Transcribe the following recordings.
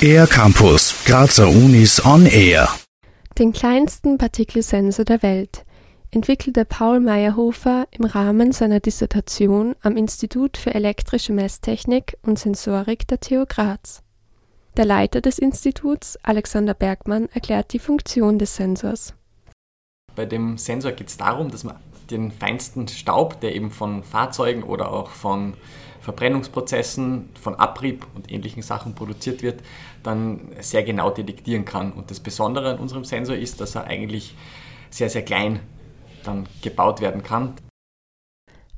Air Campus, Grazer Unis on Air. Den kleinsten Partikelsensor der Welt entwickelte Paul Meyerhofer im Rahmen seiner Dissertation am Institut für elektrische Messtechnik und Sensorik der TU Graz. Der Leiter des Instituts, Alexander Bergmann, erklärt die Funktion des Sensors. Bei dem Sensor geht es darum, dass man den feinsten Staub, der eben von Fahrzeugen oder auch von Verbrennungsprozessen, von Abrieb und ähnlichen Sachen produziert wird, dann sehr genau detektieren kann. Und das Besondere an unserem Sensor ist, dass er eigentlich sehr, sehr klein dann gebaut werden kann.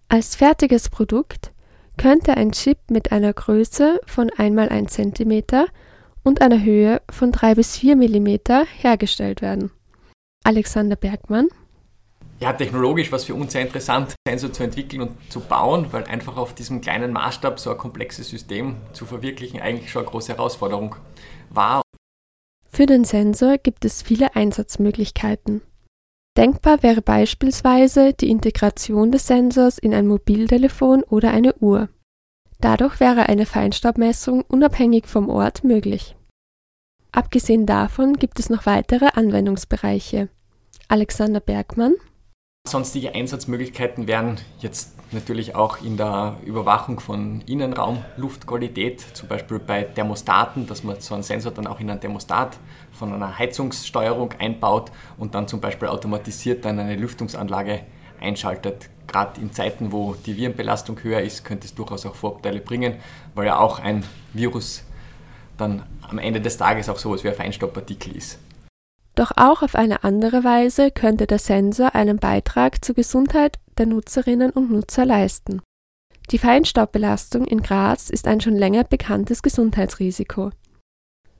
Als fertiges Produkt könnte ein Chip mit einer Größe von 1 x 1 cm und einer Höhe von 3 bis 4 mm hergestellt werden. Alexander Bergmann ja, technologisch war es für uns sehr interessant, Sensor zu entwickeln und zu bauen, weil einfach auf diesem kleinen Maßstab so ein komplexes System zu verwirklichen eigentlich schon eine große Herausforderung war. Für den Sensor gibt es viele Einsatzmöglichkeiten. Denkbar wäre beispielsweise die Integration des Sensors in ein Mobiltelefon oder eine Uhr. Dadurch wäre eine Feinstaubmessung unabhängig vom Ort möglich. Abgesehen davon gibt es noch weitere Anwendungsbereiche. Alexander Bergmann Sonstige Einsatzmöglichkeiten wären jetzt natürlich auch in der Überwachung von Innenraumluftqualität, zum Beispiel bei Thermostaten, dass man so einen Sensor dann auch in einen Thermostat von einer Heizungssteuerung einbaut und dann zum Beispiel automatisiert dann eine Lüftungsanlage einschaltet. Gerade in Zeiten, wo die Virenbelastung höher ist, könnte es durchaus auch Vorteile bringen, weil ja auch ein Virus dann am Ende des Tages auch sowas wie ein Feinstaubpartikel ist. Doch auch auf eine andere Weise könnte der Sensor einen Beitrag zur Gesundheit der Nutzerinnen und Nutzer leisten. Die Feinstaubbelastung in Graz ist ein schon länger bekanntes Gesundheitsrisiko.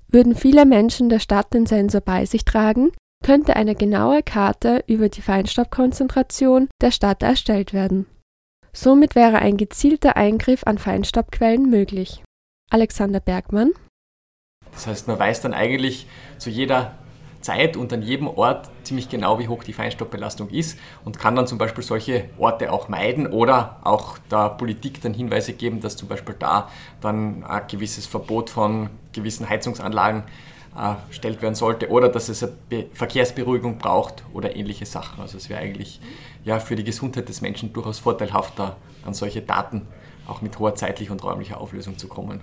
Würden viele Menschen der Stadt den Sensor bei sich tragen, könnte eine genaue Karte über die Feinstaubkonzentration der Stadt erstellt werden. Somit wäre ein gezielter Eingriff an Feinstaubquellen möglich. Alexander Bergmann Das heißt, man weiß dann eigentlich zu jeder Zeit und an jedem Ort ziemlich genau, wie hoch die Feinstaubbelastung ist und kann dann zum Beispiel solche Orte auch meiden oder auch der Politik dann Hinweise geben, dass zum Beispiel da dann ein gewisses Verbot von gewissen Heizungsanlagen erstellt werden sollte oder dass es eine Verkehrsberuhigung braucht oder ähnliche Sachen. Also es wäre eigentlich ja, für die Gesundheit des Menschen durchaus vorteilhafter, an solche Daten auch mit hoher zeitlicher und räumlicher Auflösung zu kommen.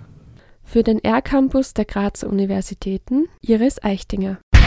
Für den R-Campus der Grazer Universitäten Iris Eichtinger.